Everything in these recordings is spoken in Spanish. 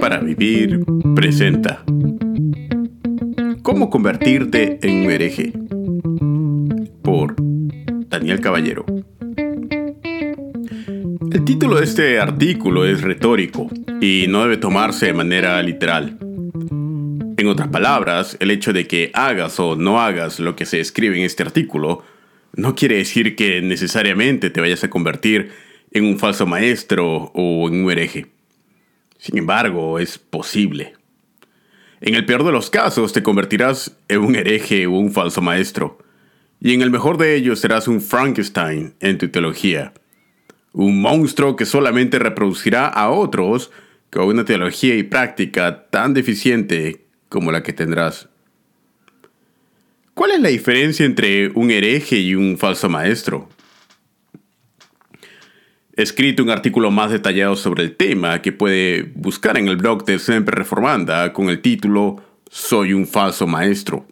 para Vivir presenta ¿Cómo convertirte en un hereje? Por Daniel Caballero. El título de este artículo es retórico y no debe tomarse de manera literal. En otras palabras, el hecho de que hagas o no hagas lo que se escribe en este artículo no quiere decir que necesariamente te vayas a convertir en un falso maestro o en un hereje. Sin embargo, es posible. En el peor de los casos te convertirás en un hereje o un falso maestro. Y en el mejor de ellos serás un Frankenstein en tu teología. Un monstruo que solamente reproducirá a otros con una teología y práctica tan deficiente como la que tendrás. ¿Cuál es la diferencia entre un hereje y un falso maestro? Escrito un artículo más detallado sobre el tema que puede buscar en el blog de Siempre Reformanda con el título Soy un falso maestro.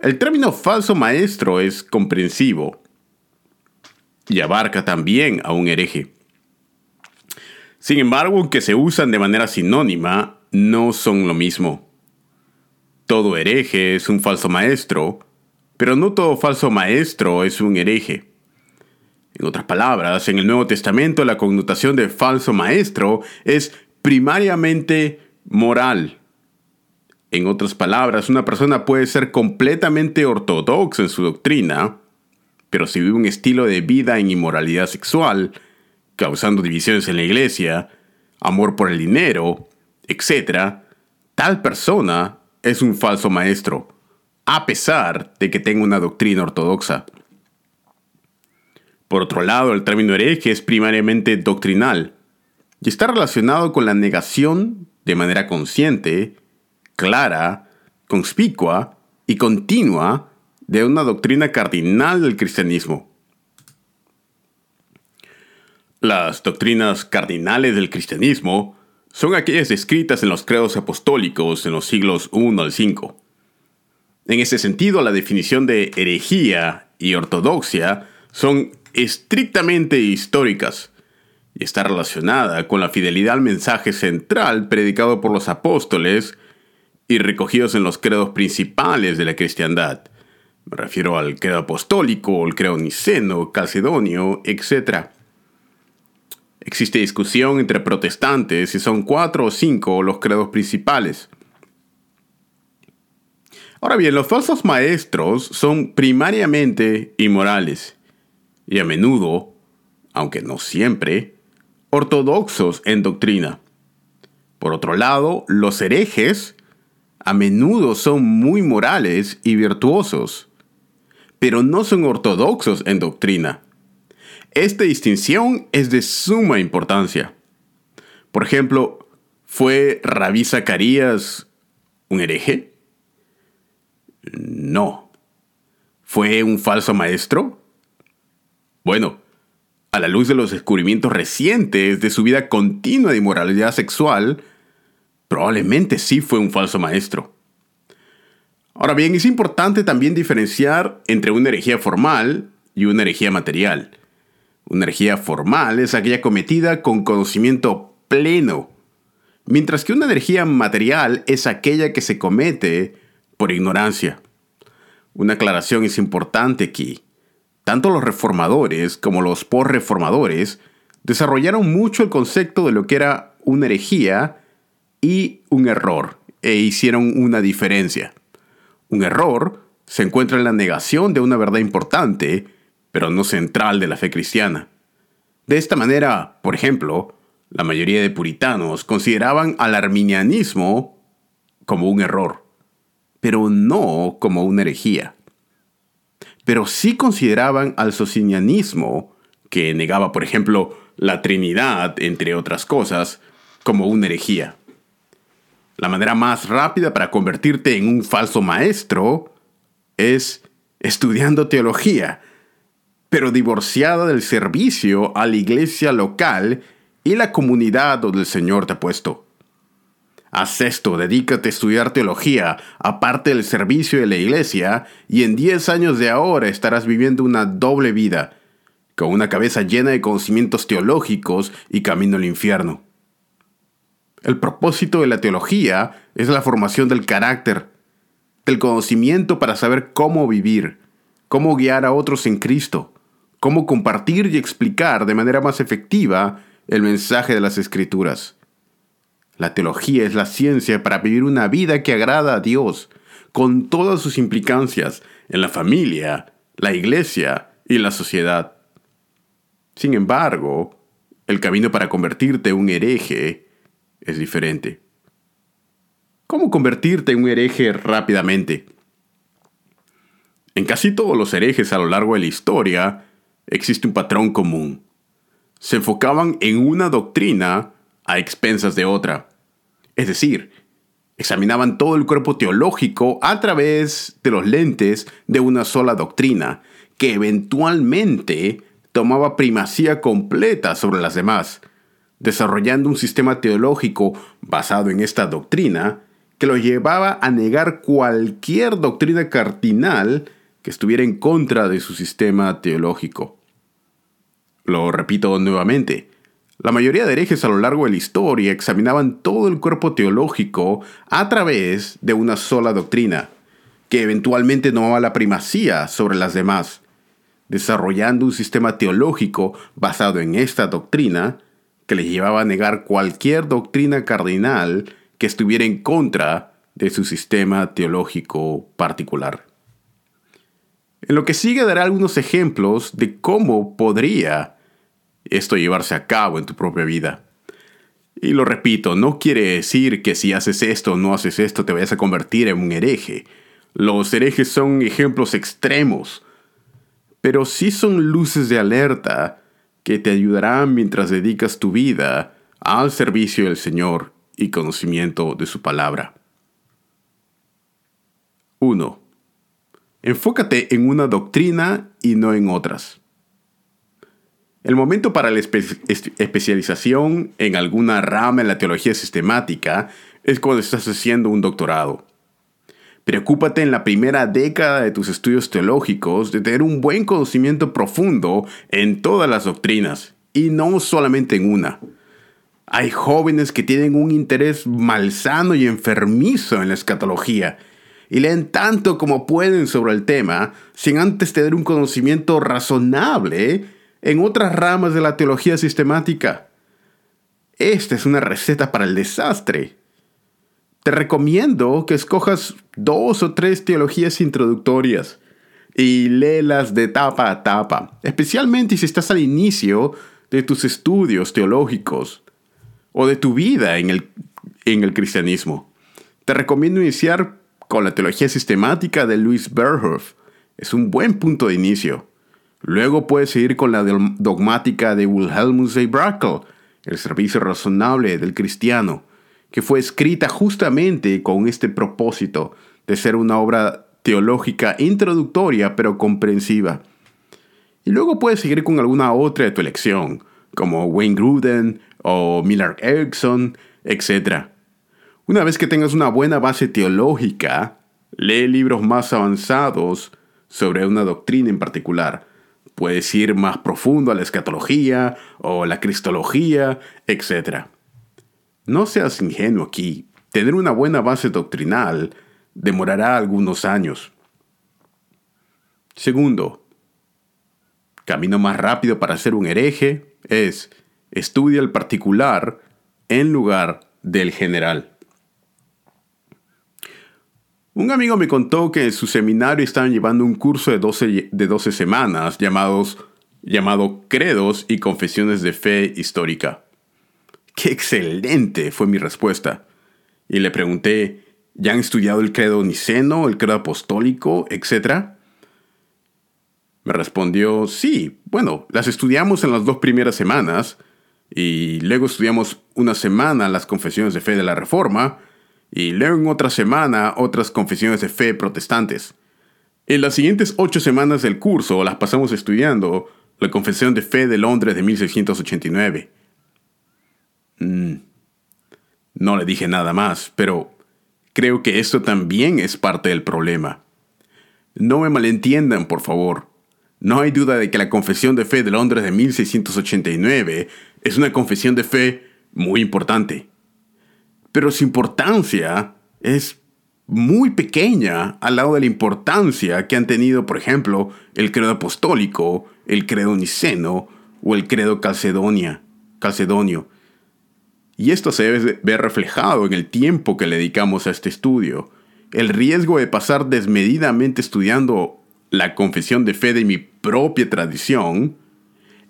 El término falso maestro es comprensivo y abarca también a un hereje. Sin embargo, aunque se usan de manera sinónima, no son lo mismo. Todo hereje es un falso maestro, pero no todo falso maestro es un hereje. En otras palabras, en el Nuevo Testamento la connotación de falso maestro es primariamente moral. En otras palabras, una persona puede ser completamente ortodoxa en su doctrina, pero si vive un estilo de vida en inmoralidad sexual, causando divisiones en la iglesia, amor por el dinero, etc., tal persona es un falso maestro, a pesar de que tenga una doctrina ortodoxa. Por otro lado, el término hereje es primariamente doctrinal y está relacionado con la negación de manera consciente, clara, conspicua y continua de una doctrina cardinal del cristianismo. Las doctrinas cardinales del cristianismo son aquellas descritas en los credos apostólicos en los siglos I al V. En ese sentido, la definición de herejía y ortodoxia son estrictamente históricas y está relacionada con la fidelidad al mensaje central predicado por los apóstoles y recogidos en los credos principales de la cristiandad. Me refiero al credo apostólico, el credo niceno, calcedonio, etc. Existe discusión entre protestantes si son cuatro o cinco los credos principales. Ahora bien, los falsos maestros son primariamente inmorales y a menudo, aunque no siempre, ortodoxos en doctrina. Por otro lado, los herejes a menudo son muy morales y virtuosos, pero no son ortodoxos en doctrina. Esta distinción es de suma importancia. Por ejemplo, ¿fue Rabí Zacarías un hereje? No. ¿Fue un falso maestro? Bueno, a la luz de los descubrimientos recientes de su vida continua de inmoralidad sexual, probablemente sí fue un falso maestro. Ahora bien, es importante también diferenciar entre una herejía formal y una herejía material. Una herejía formal es aquella cometida con conocimiento pleno, mientras que una herejía material es aquella que se comete por ignorancia. Una aclaración es importante aquí. Tanto los reformadores como los postreformadores desarrollaron mucho el concepto de lo que era una herejía y un error, e hicieron una diferencia. Un error se encuentra en la negación de una verdad importante, pero no central de la fe cristiana. De esta manera, por ejemplo, la mayoría de puritanos consideraban al arminianismo como un error, pero no como una herejía pero sí consideraban al socinianismo, que negaba, por ejemplo, la Trinidad, entre otras cosas, como una herejía. La manera más rápida para convertirte en un falso maestro es estudiando teología, pero divorciada del servicio a la iglesia local y la comunidad donde el Señor te ha puesto. Haz esto, dedícate a estudiar teología, aparte del servicio de la iglesia, y en 10 años de ahora estarás viviendo una doble vida, con una cabeza llena de conocimientos teológicos y camino al infierno. El propósito de la teología es la formación del carácter, del conocimiento para saber cómo vivir, cómo guiar a otros en Cristo, cómo compartir y explicar de manera más efectiva el mensaje de las Escrituras. La teología es la ciencia para vivir una vida que agrada a Dios, con todas sus implicancias en la familia, la iglesia y la sociedad. Sin embargo, el camino para convertirte en un hereje es diferente. ¿Cómo convertirte en un hereje rápidamente? En casi todos los herejes a lo largo de la historia existe un patrón común. Se enfocaban en una doctrina a expensas de otra. Es decir, examinaban todo el cuerpo teológico a través de los lentes de una sola doctrina, que eventualmente tomaba primacía completa sobre las demás, desarrollando un sistema teológico basado en esta doctrina que lo llevaba a negar cualquier doctrina cardinal que estuviera en contra de su sistema teológico. Lo repito nuevamente, la mayoría de herejes a lo largo de la historia examinaban todo el cuerpo teológico a través de una sola doctrina, que eventualmente tomaba la primacía sobre las demás, desarrollando un sistema teológico basado en esta doctrina que les llevaba a negar cualquier doctrina cardinal que estuviera en contra de su sistema teológico particular. En lo que sigue daré algunos ejemplos de cómo podría esto llevarse a cabo en tu propia vida. Y lo repito, no quiere decir que si haces esto o no haces esto te vayas a convertir en un hereje. Los herejes son ejemplos extremos, pero sí son luces de alerta que te ayudarán mientras dedicas tu vida al servicio del Señor y conocimiento de su palabra. 1. Enfócate en una doctrina y no en otras. El momento para la especialización en alguna rama en la teología sistemática es cuando estás haciendo un doctorado. Preocúpate en la primera década de tus estudios teológicos de tener un buen conocimiento profundo en todas las doctrinas y no solamente en una. Hay jóvenes que tienen un interés malsano y enfermizo en la escatología y leen tanto como pueden sobre el tema sin antes tener un conocimiento razonable en otras ramas de la teología sistemática. Esta es una receta para el desastre te recomiendo que escojas dos o tres teologías introductorias y léelas de tapa a tapa, especialmente si estás al inicio de tus estudios teológicos o de tu vida en el, en el cristianismo. Te recomiendo iniciar con la teología sistemática de Louis Berhoff. Es un buen punto de inicio. Luego puedes seguir con la dogmática de Wilhelmus A. Brackel, el servicio razonable del cristiano que fue escrita justamente con este propósito de ser una obra teológica introductoria pero comprensiva. Y luego puedes seguir con alguna otra de tu elección, como Wayne Gruden o Miller Erickson, etc. Una vez que tengas una buena base teológica, lee libros más avanzados sobre una doctrina en particular. Puedes ir más profundo a la escatología o la cristología, etc. No seas ingenuo aquí. Tener una buena base doctrinal demorará algunos años. Segundo, camino más rápido para ser un hereje es estudia el particular en lugar del general. Un amigo me contó que en su seminario estaban llevando un curso de 12, de 12 semanas llamados, llamado Credos y Confesiones de Fe Histórica. ¡Qué excelente! fue mi respuesta. Y le pregunté, ¿ya han estudiado el credo niceno, el credo apostólico, etcétera? Me respondió, sí, bueno, las estudiamos en las dos primeras semanas y luego estudiamos una semana las confesiones de fe de la Reforma y luego en otra semana otras confesiones de fe protestantes. En las siguientes ocho semanas del curso las pasamos estudiando la Confesión de Fe de Londres de 1689 Mm. No le dije nada más, pero creo que esto también es parte del problema. No me malentiendan, por favor. No hay duda de que la Confesión de Fe de Londres de 1689 es una confesión de fe muy importante. Pero su importancia es muy pequeña al lado de la importancia que han tenido, por ejemplo, el credo apostólico, el credo niceno o el credo calcedonio. Y esto se debe ver reflejado en el tiempo que le dedicamos a este estudio. El riesgo de pasar desmedidamente estudiando la confesión de fe de mi propia tradición,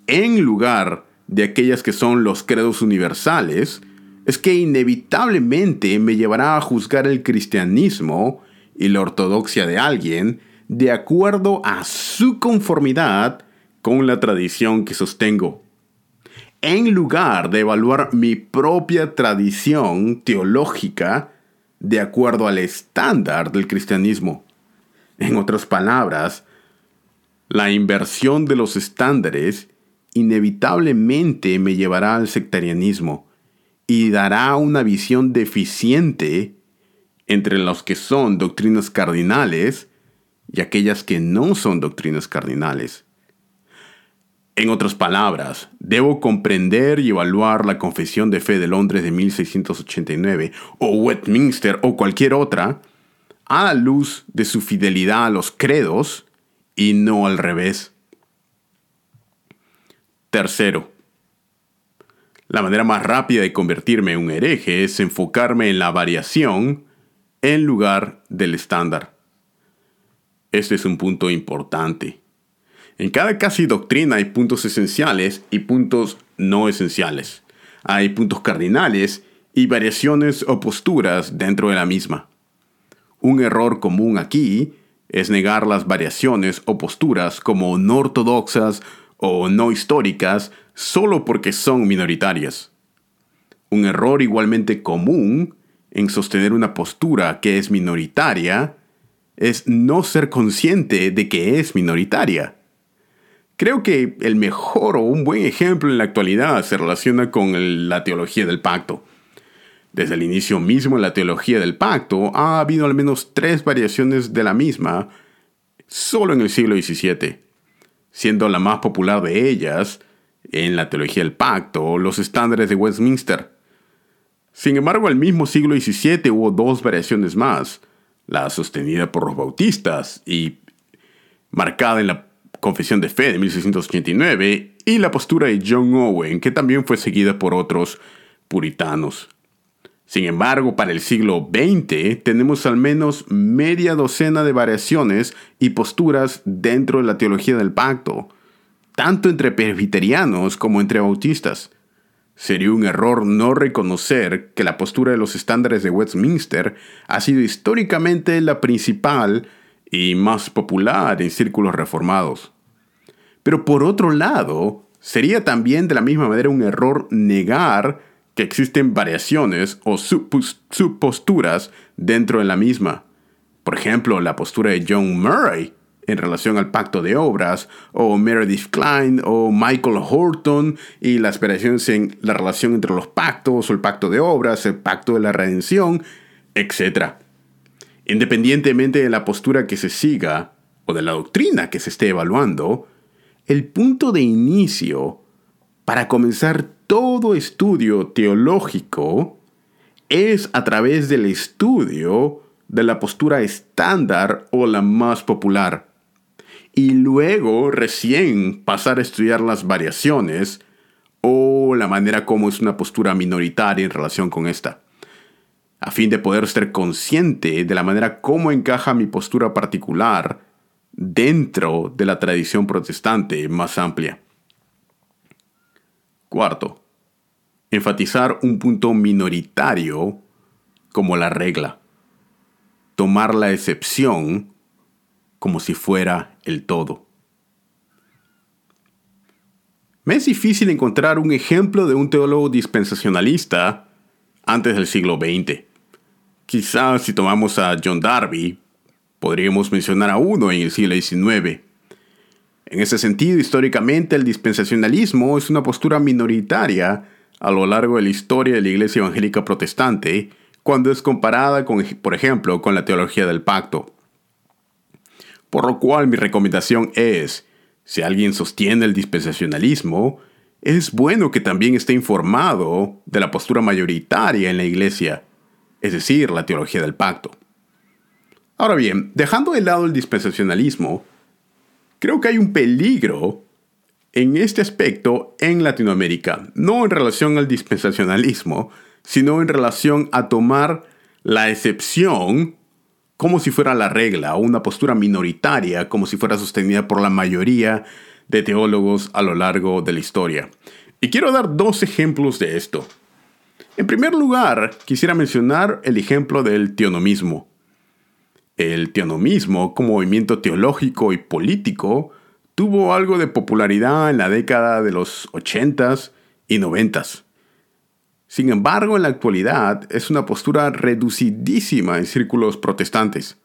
en lugar de aquellas que son los credos universales, es que inevitablemente me llevará a juzgar el cristianismo y la ortodoxia de alguien de acuerdo a su conformidad con la tradición que sostengo. En lugar de evaluar mi propia tradición teológica de acuerdo al estándar del cristianismo. En otras palabras, la inversión de los estándares inevitablemente me llevará al sectarianismo y dará una visión deficiente entre los que son doctrinas cardinales y aquellas que no son doctrinas cardinales. En otras palabras, debo comprender y evaluar la Confesión de Fe de Londres de 1689 o Westminster o cualquier otra a la luz de su fidelidad a los credos y no al revés. Tercero, la manera más rápida de convertirme en un hereje es enfocarme en la variación en lugar del estándar. Este es un punto importante. En cada casi doctrina hay puntos esenciales y puntos no esenciales. Hay puntos cardinales y variaciones o posturas dentro de la misma. Un error común aquí es negar las variaciones o posturas como no ortodoxas o no históricas solo porque son minoritarias. Un error igualmente común en sostener una postura que es minoritaria es no ser consciente de que es minoritaria. Creo que el mejor o un buen ejemplo en la actualidad se relaciona con la teología del pacto. Desde el inicio mismo de la teología del pacto ha habido al menos tres variaciones de la misma solo en el siglo XVII, siendo la más popular de ellas en la teología del pacto, los estándares de Westminster. Sin embargo, al mismo siglo XVII hubo dos variaciones más, la sostenida por los bautistas y marcada en la Confesión de Fe de 1689 y la postura de John Owen, que también fue seguida por otros puritanos. Sin embargo, para el siglo XX tenemos al menos media docena de variaciones y posturas dentro de la teología del pacto, tanto entre presbiterianos como entre bautistas. Sería un error no reconocer que la postura de los estándares de Westminster ha sido históricamente la principal y más popular en círculos reformados. Pero por otro lado, sería también de la misma manera un error negar que existen variaciones o subposturas dentro de la misma. Por ejemplo, la postura de John Murray en relación al pacto de obras, o Meredith Klein, o Michael Horton, y las variaciones en la relación entre los pactos, o el pacto de obras, el pacto de la redención, etc. Independientemente de la postura que se siga, o de la doctrina que se esté evaluando, el punto de inicio para comenzar todo estudio teológico es a través del estudio de la postura estándar o la más popular y luego recién pasar a estudiar las variaciones o la manera como es una postura minoritaria en relación con esta, a fin de poder ser consciente de la manera como encaja mi postura particular dentro de la tradición protestante más amplia. Cuarto, enfatizar un punto minoritario como la regla. Tomar la excepción como si fuera el todo. Me es difícil encontrar un ejemplo de un teólogo dispensacionalista antes del siglo XX. Quizás si tomamos a John Darby, podríamos mencionar a uno en el siglo XIX. En ese sentido, históricamente el dispensacionalismo es una postura minoritaria a lo largo de la historia de la Iglesia Evangélica Protestante cuando es comparada, por ejemplo, con la teología del pacto. Por lo cual mi recomendación es, si alguien sostiene el dispensacionalismo, es bueno que también esté informado de la postura mayoritaria en la iglesia es decir, la teología del pacto. Ahora bien, dejando de lado el dispensacionalismo, creo que hay un peligro en este aspecto en Latinoamérica, no en relación al dispensacionalismo, sino en relación a tomar la excepción como si fuera la regla o una postura minoritaria como si fuera sostenida por la mayoría de teólogos a lo largo de la historia. Y quiero dar dos ejemplos de esto. En primer lugar, quisiera mencionar el ejemplo del teonomismo. El teonomismo, como movimiento teológico y político, tuvo algo de popularidad en la década de los 80s y 90s. Sin embargo, en la actualidad es una postura reducidísima en círculos protestantes.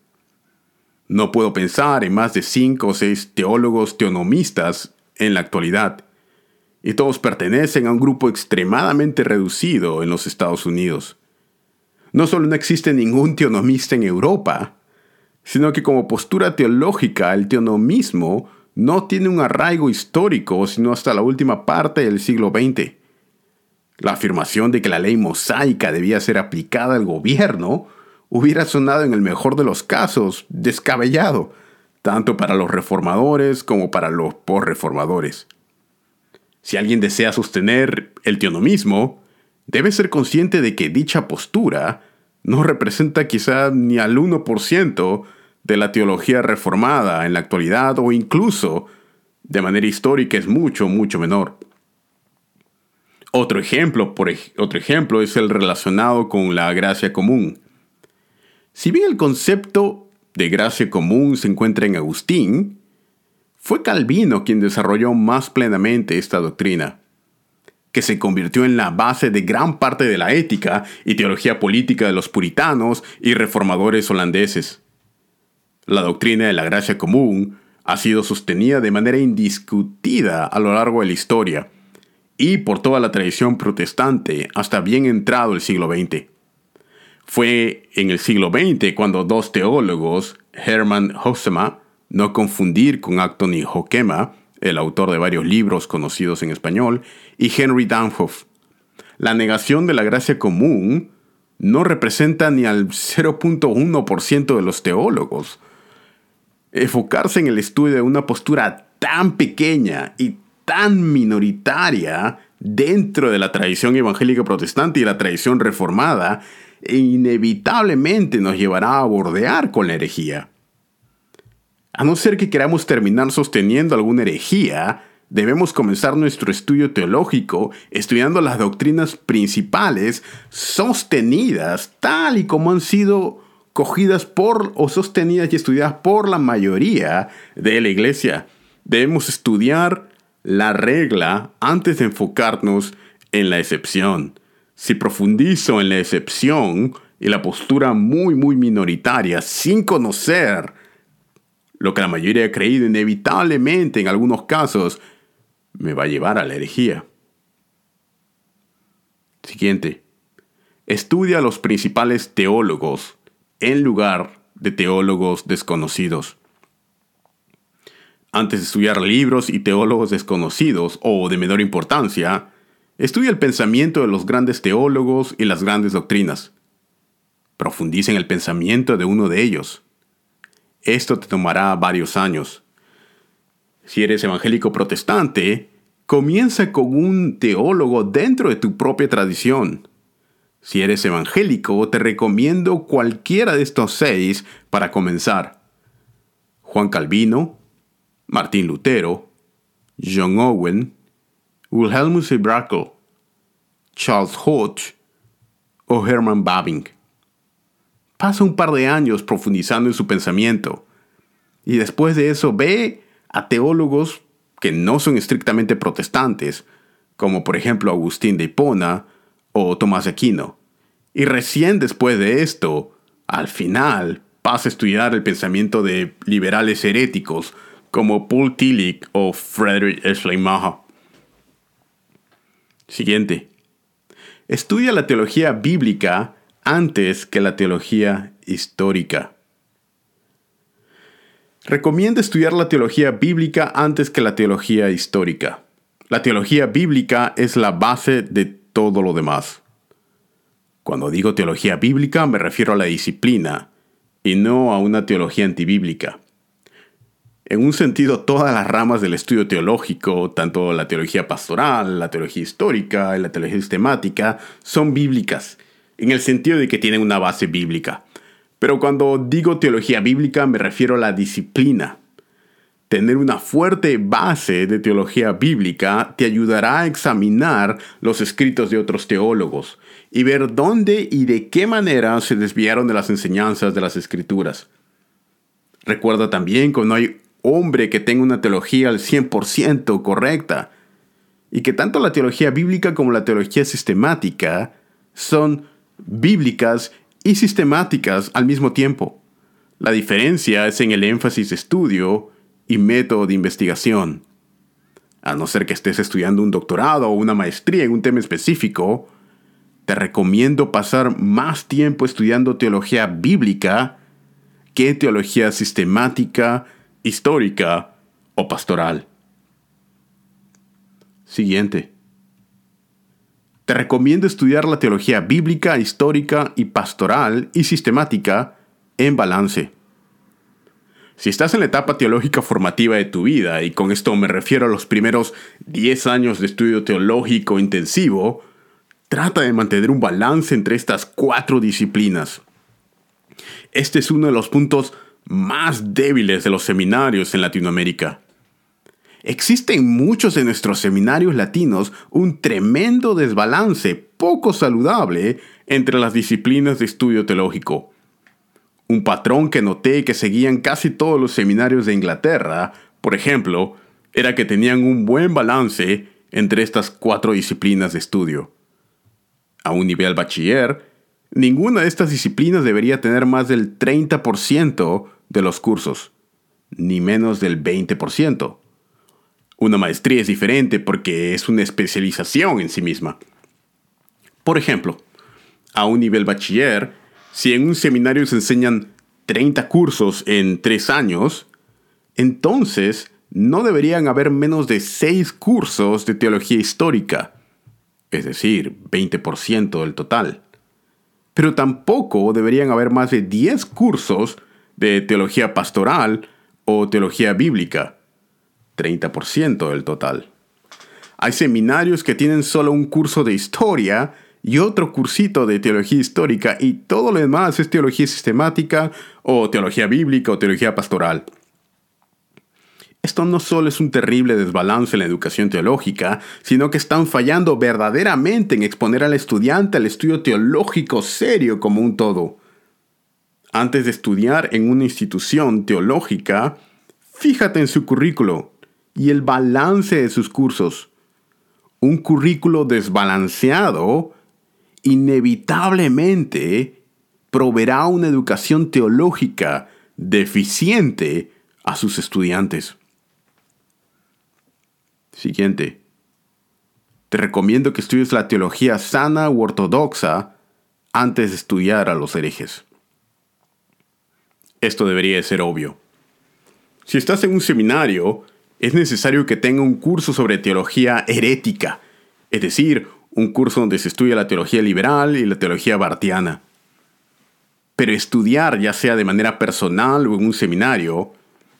No puedo pensar en más de cinco o seis teólogos teonomistas en la actualidad, y todos pertenecen a un grupo extremadamente reducido en los Estados Unidos. No solo no existe ningún teonomista en Europa, sino que como postura teológica el teonomismo no tiene un arraigo histórico sino hasta la última parte del siglo XX. La afirmación de que la ley mosaica debía ser aplicada al gobierno hubiera sonado en el mejor de los casos descabellado, tanto para los reformadores como para los posreformadores. Si alguien desea sostener el teonomismo, debe ser consciente de que dicha postura no representa quizá ni al 1% de la teología reformada en la actualidad o incluso de manera histórica es mucho, mucho menor. Otro ejemplo, por otro ejemplo es el relacionado con la gracia común. Si bien el concepto de gracia común se encuentra en Agustín, fue Calvino quien desarrolló más plenamente esta doctrina, que se convirtió en la base de gran parte de la ética y teología política de los puritanos y reformadores holandeses. La doctrina de la gracia común ha sido sostenida de manera indiscutida a lo largo de la historia y por toda la tradición protestante hasta bien entrado el siglo XX. Fue en el siglo XX cuando dos teólogos, Hermann Hossema, no confundir con Acton Hockema, el autor de varios libros conocidos en español, y Henry Danhoff. La negación de la gracia común no representa ni al 0.1% de los teólogos, enfocarse en el estudio de una postura tan pequeña y tan minoritaria dentro de la tradición evangélica protestante y la tradición reformada, inevitablemente nos llevará a bordear con la herejía. A no ser que queramos terminar sosteniendo alguna herejía, debemos comenzar nuestro estudio teológico estudiando las doctrinas principales sostenidas tal y como han sido cogidas por o sostenidas y estudiadas por la mayoría de la iglesia. Debemos estudiar la regla antes de enfocarnos en la excepción. Si profundizo en la excepción y la postura muy, muy minoritaria sin conocer lo que la mayoría ha creído, inevitablemente en algunos casos me va a llevar a la herejía. Siguiente. Estudia a los principales teólogos en lugar de teólogos desconocidos. Antes de estudiar libros y teólogos desconocidos o de menor importancia, estudia el pensamiento de los grandes teólogos y las grandes doctrinas. Profundiza en el pensamiento de uno de ellos. Esto te tomará varios años. Si eres evangélico protestante, comienza con un teólogo dentro de tu propia tradición. Si eres evangélico, te recomiendo cualquiera de estos seis para comenzar. Juan Calvino, Martín Lutero, John Owen, Wilhelmus Brakel, Charles Hodge o Herman Babing. Pasa un par de años profundizando en su pensamiento y después de eso ve a teólogos que no son estrictamente protestantes, como por ejemplo Agustín de Hipona o Tomás Aquino. Y recién después de esto, al final, pasa a estudiar el pensamiento de liberales heréticos como Paul Tillich o Frederick Schleiermacher. Siguiente. Estudia la teología bíblica antes que la teología histórica. Recomienda estudiar la teología bíblica antes que la teología histórica. La teología bíblica es la base de todo lo demás. Cuando digo teología bíblica me refiero a la disciplina y no a una teología antibíblica. En un sentido, todas las ramas del estudio teológico, tanto la teología pastoral, la teología histórica y la teología sistemática, son bíblicas, en el sentido de que tienen una base bíblica. Pero cuando digo teología bíblica me refiero a la disciplina. Tener una fuerte base de teología bíblica te ayudará a examinar los escritos de otros teólogos y ver dónde y de qué manera se desviaron de las enseñanzas de las escrituras. Recuerda también que no hay hombre que tenga una teología al 100% correcta, y que tanto la teología bíblica como la teología sistemática son bíblicas y sistemáticas al mismo tiempo. La diferencia es en el énfasis de estudio y método de investigación. A no ser que estés estudiando un doctorado o una maestría en un tema específico, te recomiendo pasar más tiempo estudiando teología bíblica que teología sistemática histórica o pastoral. Siguiente. Te recomiendo estudiar la teología bíblica, histórica y pastoral y sistemática en balance. Si estás en la etapa teológica formativa de tu vida, y con esto me refiero a los primeros 10 años de estudio teológico intensivo, trata de mantener un balance entre estas cuatro disciplinas. Este es uno de los puntos más débiles de los seminarios en Latinoamérica. Existe en muchos de nuestros seminarios latinos un tremendo desbalance poco saludable entre las disciplinas de estudio teológico. Un patrón que noté que seguían casi todos los seminarios de Inglaterra, por ejemplo, era que tenían un buen balance entre estas cuatro disciplinas de estudio. A un nivel bachiller, ninguna de estas disciplinas debería tener más del 30% de los cursos, ni menos del 20%. Una maestría es diferente porque es una especialización en sí misma. Por ejemplo, a un nivel bachiller, si en un seminario se enseñan 30 cursos en 3 años, entonces no deberían haber menos de 6 cursos de teología histórica, es decir, 20% del total. Pero tampoco deberían haber más de 10 cursos de teología pastoral o teología bíblica, 30% del total. Hay seminarios que tienen solo un curso de historia y otro cursito de teología histórica y todo lo demás es teología sistemática o teología bíblica o teología pastoral. Esto no solo es un terrible desbalance en la educación teológica, sino que están fallando verdaderamente en exponer al estudiante al estudio teológico serio como un todo. Antes de estudiar en una institución teológica, fíjate en su currículo y el balance de sus cursos. Un currículo desbalanceado inevitablemente proveerá una educación teológica deficiente a sus estudiantes. Siguiente. Te recomiendo que estudies la teología sana u ortodoxa antes de estudiar a los herejes. Esto debería ser obvio. Si estás en un seminario, es necesario que tenga un curso sobre teología herética, es decir, un curso donde se estudia la teología liberal y la teología bartiana. Pero estudiar, ya sea de manera personal o en un seminario,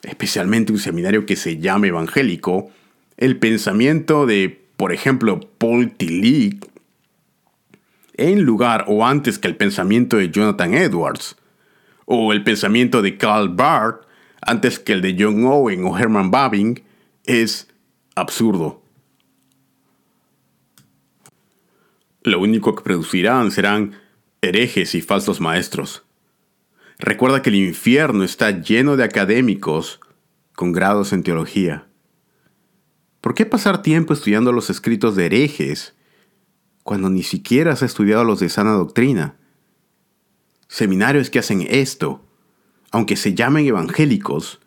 especialmente un seminario que se llame evangélico, el pensamiento de, por ejemplo, Paul Tillich, en lugar o antes que el pensamiento de Jonathan Edwards, o el pensamiento de Karl Barth antes que el de John Owen o Herman Babing es absurdo. Lo único que producirán serán herejes y falsos maestros. Recuerda que el infierno está lleno de académicos con grados en teología. ¿Por qué pasar tiempo estudiando los escritos de herejes cuando ni siquiera has estudiado los de sana doctrina? Seminarios que hacen esto, aunque se llamen evangélicos,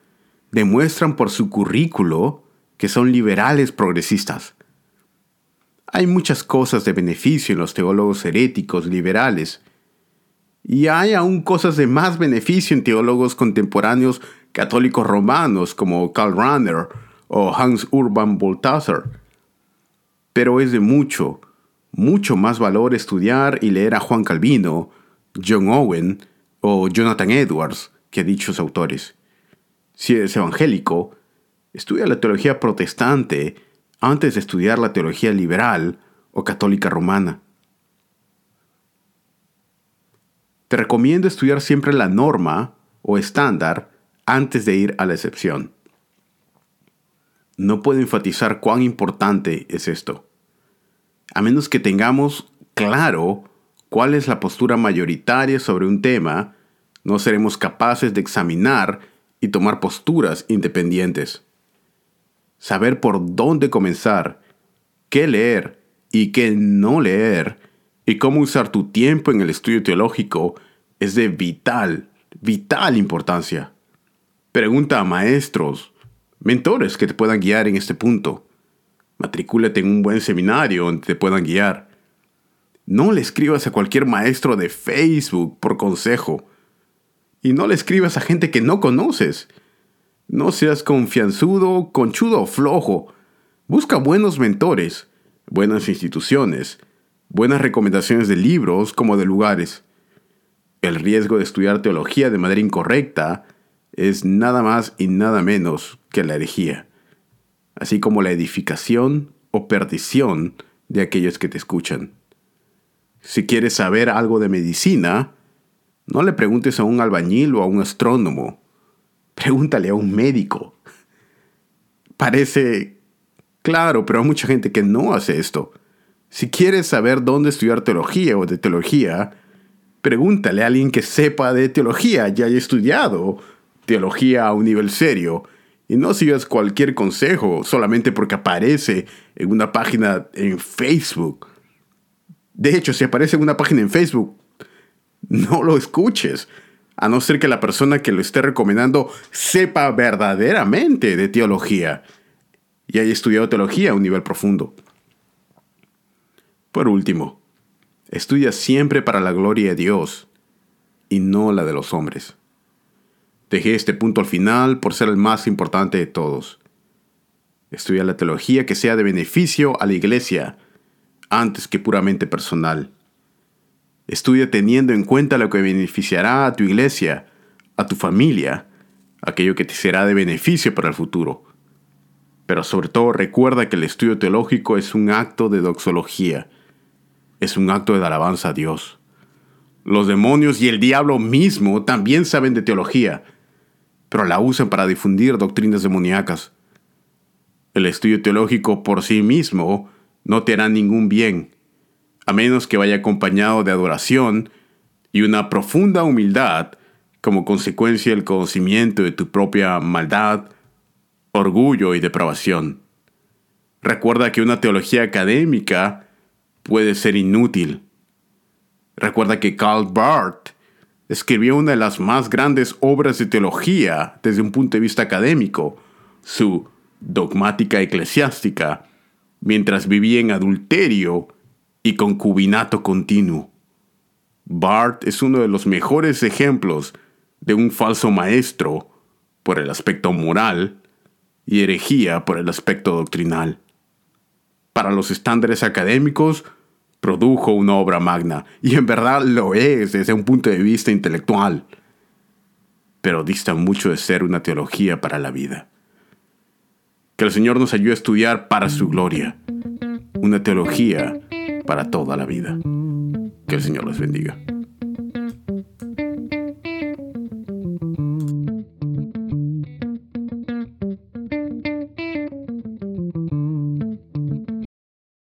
demuestran por su currículo que son liberales progresistas. Hay muchas cosas de beneficio en los teólogos heréticos liberales, y hay aún cosas de más beneficio en teólogos contemporáneos católicos romanos como Karl Rahner o Hans Urban Balthasar. Pero es de mucho, mucho más valor estudiar y leer a Juan Calvino, John Owen o Jonathan Edwards que dichos autores. Si eres evangélico, estudia la teología protestante antes de estudiar la teología liberal o católica romana. Te recomiendo estudiar siempre la norma o estándar antes de ir a la excepción. No puedo enfatizar cuán importante es esto. A menos que tengamos claro cuál es la postura mayoritaria sobre un tema, no seremos capaces de examinar y tomar posturas independientes. Saber por dónde comenzar, qué leer y qué no leer, y cómo usar tu tiempo en el estudio teológico es de vital, vital importancia. Pregunta a maestros, mentores que te puedan guiar en este punto. Matricúlate en un buen seminario donde te puedan guiar. No le escribas a cualquier maestro de Facebook por consejo. Y no le escribas a gente que no conoces. No seas confianzudo, conchudo o flojo. Busca buenos mentores, buenas instituciones, buenas recomendaciones de libros como de lugares. El riesgo de estudiar teología de manera incorrecta es nada más y nada menos que la herejía, así como la edificación o perdición de aquellos que te escuchan. Si quieres saber algo de medicina, no le preguntes a un albañil o a un astrónomo, pregúntale a un médico. Parece claro, pero hay mucha gente que no hace esto. Si quieres saber dónde estudiar teología o de teología, pregúntale a alguien que sepa de teología, ya haya estudiado teología a un nivel serio y no sigas cualquier consejo solamente porque aparece en una página en Facebook. De hecho, si aparece en una página en Facebook, no lo escuches, a no ser que la persona que lo esté recomendando sepa verdaderamente de teología y haya estudiado teología a un nivel profundo. Por último, estudia siempre para la gloria de Dios y no la de los hombres. Dejé este punto al final por ser el más importante de todos. Estudia la teología que sea de beneficio a la iglesia antes que puramente personal. Estudia teniendo en cuenta lo que beneficiará a tu iglesia, a tu familia, aquello que te será de beneficio para el futuro. Pero sobre todo recuerda que el estudio teológico es un acto de doxología, es un acto de alabanza a Dios. Los demonios y el diablo mismo también saben de teología, pero la usan para difundir doctrinas demoníacas. El estudio teológico por sí mismo no te hará ningún bien, a menos que vaya acompañado de adoración y una profunda humildad como consecuencia del conocimiento de tu propia maldad, orgullo y depravación. Recuerda que una teología académica puede ser inútil. Recuerda que Karl Barth escribió una de las más grandes obras de teología desde un punto de vista académico, su Dogmática Eclesiástica, mientras vivía en adulterio y concubinato continuo. Barth es uno de los mejores ejemplos de un falso maestro por el aspecto moral y herejía por el aspecto doctrinal. Para los estándares académicos, produjo una obra magna, y en verdad lo es desde un punto de vista intelectual, pero dista mucho de ser una teología para la vida. Que el Señor nos ayude a estudiar para su gloria, una teología para toda la vida. Que el Señor los bendiga.